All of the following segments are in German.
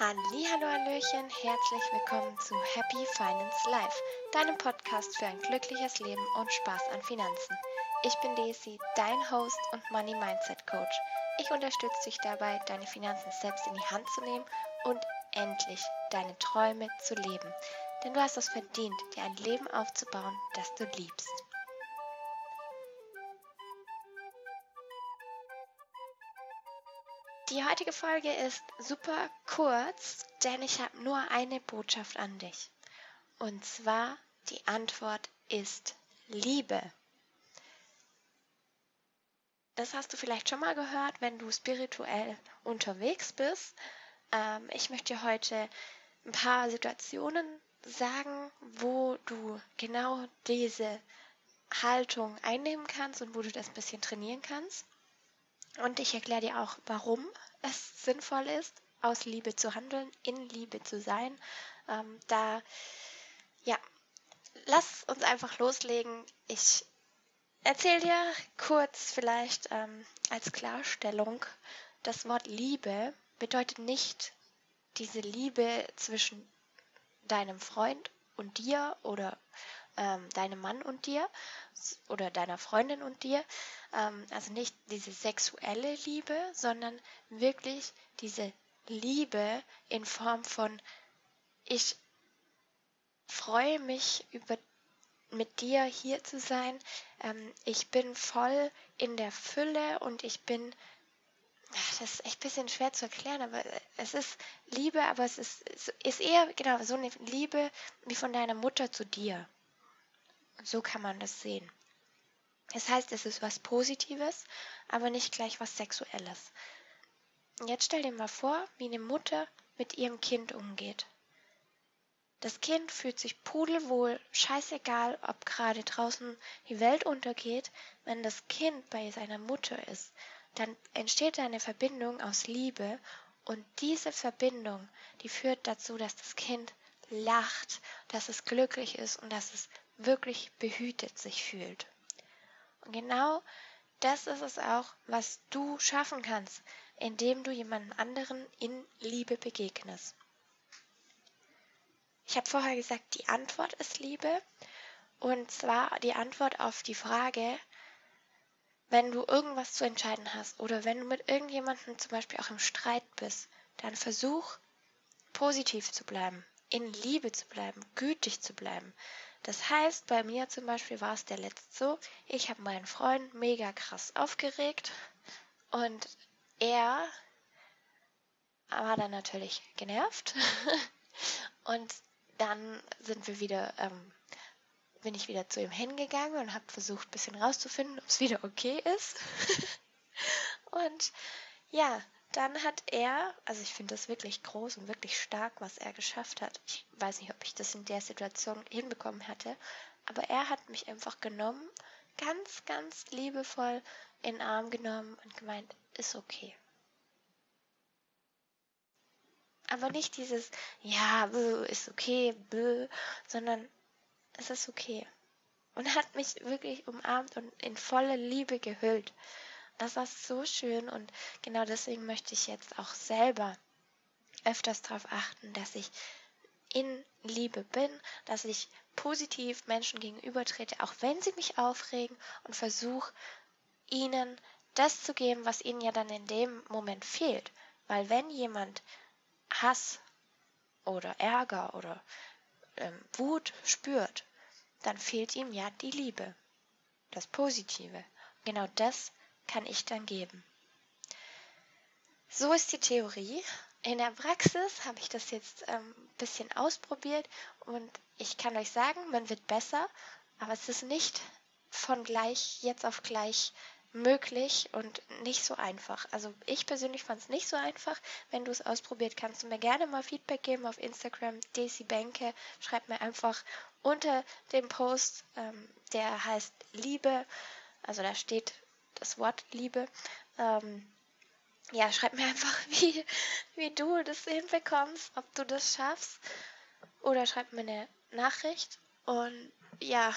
Hallo Hallöchen, herzlich willkommen zu Happy Finance Life, deinem Podcast für ein glückliches Leben und Spaß an Finanzen. Ich bin Daisy, dein Host und Money Mindset Coach. Ich unterstütze dich dabei, deine Finanzen selbst in die Hand zu nehmen und endlich deine Träume zu leben. Denn du hast es verdient, dir ein Leben aufzubauen, das du liebst. Die heutige Folge ist super kurz, denn ich habe nur eine Botschaft an dich. Und zwar die Antwort ist Liebe. Das hast du vielleicht schon mal gehört, wenn du spirituell unterwegs bist. Ähm, ich möchte dir heute ein paar Situationen sagen, wo du genau diese Haltung einnehmen kannst und wo du das ein bisschen trainieren kannst. Und ich erkläre dir auch, warum es sinnvoll ist, aus Liebe zu handeln, in Liebe zu sein. Ähm, da, ja, lass uns einfach loslegen. Ich erzähle dir kurz vielleicht ähm, als Klarstellung, das Wort Liebe bedeutet nicht diese Liebe zwischen deinem Freund und dir oder ähm, deinem Mann und dir oder deiner Freundin und dir. Ähm, also nicht diese sexuelle Liebe, sondern wirklich diese Liebe in Form von ich freue mich über mit dir hier zu sein. Ähm, ich bin voll in der Fülle und ich bin das ist echt ein bisschen schwer zu erklären, aber es ist Liebe, aber es ist, ist eher genau so eine Liebe wie von deiner Mutter zu dir. So kann man das sehen. Das heißt, es ist was Positives, aber nicht gleich was Sexuelles. Jetzt stell dir mal vor, wie eine Mutter mit ihrem Kind umgeht. Das Kind fühlt sich pudelwohl, scheißegal, ob gerade draußen die Welt untergeht. Wenn das Kind bei seiner Mutter ist, dann entsteht eine Verbindung aus Liebe und diese Verbindung, die führt dazu, dass das Kind lacht, dass es glücklich ist und dass es wirklich behütet sich fühlt. Und genau das ist es auch, was du schaffen kannst, indem du jemandem anderen in Liebe begegnest. Ich habe vorher gesagt, die Antwort ist Liebe. Und zwar die Antwort auf die Frage, wenn du irgendwas zu entscheiden hast oder wenn du mit irgendjemandem zum Beispiel auch im Streit bist, dann versuch positiv zu bleiben, in Liebe zu bleiben, gütig zu bleiben. Das heißt, bei mir zum Beispiel war es der letzte so, ich habe meinen Freund mega krass aufgeregt und er war dann natürlich genervt und dann sind wir wieder, ähm, bin ich wieder zu ihm hingegangen und habe versucht, ein bisschen rauszufinden, ob es wieder okay ist. und ja, dann hat er, also ich finde das wirklich groß und wirklich stark, was er geschafft hat. Ich weiß nicht, ob ich das in der Situation hinbekommen hätte, aber er hat mich einfach genommen, ganz, ganz liebevoll in den Arm genommen und gemeint, ist okay. Aber nicht dieses, ja, ist okay, bö, sondern es ist okay. Und hat mich wirklich umarmt und in volle Liebe gehüllt. Das war so schön und genau deswegen möchte ich jetzt auch selber öfters darauf achten, dass ich in Liebe bin, dass ich positiv Menschen gegenüber trete, auch wenn sie mich aufregen und versuche ihnen das zu geben, was ihnen ja dann in dem Moment fehlt. Weil wenn jemand Hass oder Ärger oder ähm, Wut spürt, dann fehlt ihm ja die Liebe, das Positive. Genau das kann ich dann geben. So ist die Theorie. In der Praxis habe ich das jetzt ein ähm, bisschen ausprobiert und ich kann euch sagen, man wird besser, aber es ist nicht von gleich jetzt auf gleich möglich und nicht so einfach. Also ich persönlich fand es nicht so einfach. Wenn du es ausprobiert, kannst du mir gerne mal Feedback geben auf Instagram, Daisy Benke. Schreib mir einfach unter dem Post, ähm, der heißt Liebe, also da steht das Wort Liebe. Ähm, ja, schreib mir einfach, wie, wie du das hinbekommst, ob du das schaffst. Oder schreib mir eine Nachricht. Und ja,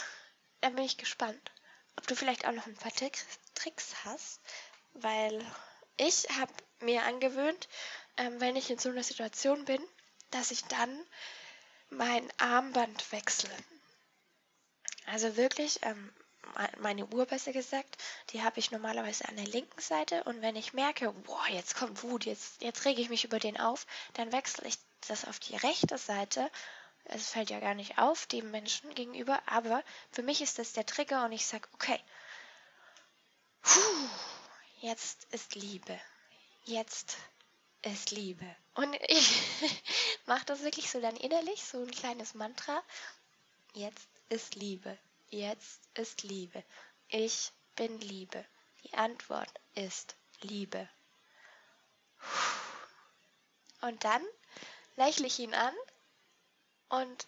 dann bin ich gespannt, ob du vielleicht auch noch ein paar Tricks, hast. Weil ich habe mir angewöhnt, ähm, wenn ich in so einer Situation bin, dass ich dann mein Armband wechsle. Also wirklich, ähm, meine Uhr besser gesagt, die habe ich normalerweise an der linken Seite und wenn ich merke, boah, jetzt kommt Wut, jetzt, jetzt rege ich mich über den auf, dann wechsle ich das auf die rechte Seite. Es fällt ja gar nicht auf dem Menschen gegenüber, aber für mich ist das der Trigger und ich sage, okay, puh, jetzt ist Liebe. Jetzt ist Liebe. Und ich mache das wirklich so dann innerlich, so ein kleines Mantra. Jetzt ist Liebe. Jetzt ist Liebe. Ich bin Liebe. Die Antwort ist Liebe. Und dann lächle ich ihn an und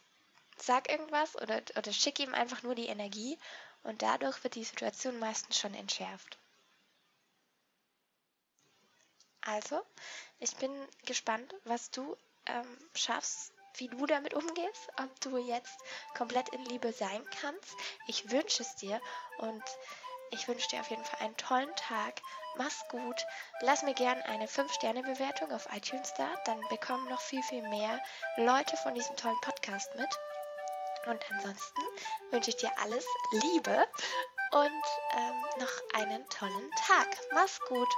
sag irgendwas oder, oder schicke ihm einfach nur die Energie und dadurch wird die Situation meistens schon entschärft. Also, ich bin gespannt, was du ähm, schaffst, wie du damit umgehst, ob du jetzt komplett in Liebe sein kannst. Ich wünsche es dir und ich wünsche dir auf jeden Fall einen tollen Tag. Mach's gut. Lass mir gerne eine 5-Sterne-Bewertung auf iTunes da. Dann bekommen noch viel, viel mehr Leute von diesem tollen Podcast mit. Und ansonsten wünsche ich dir alles Liebe und ähm, noch einen tollen Tag. Mach's gut.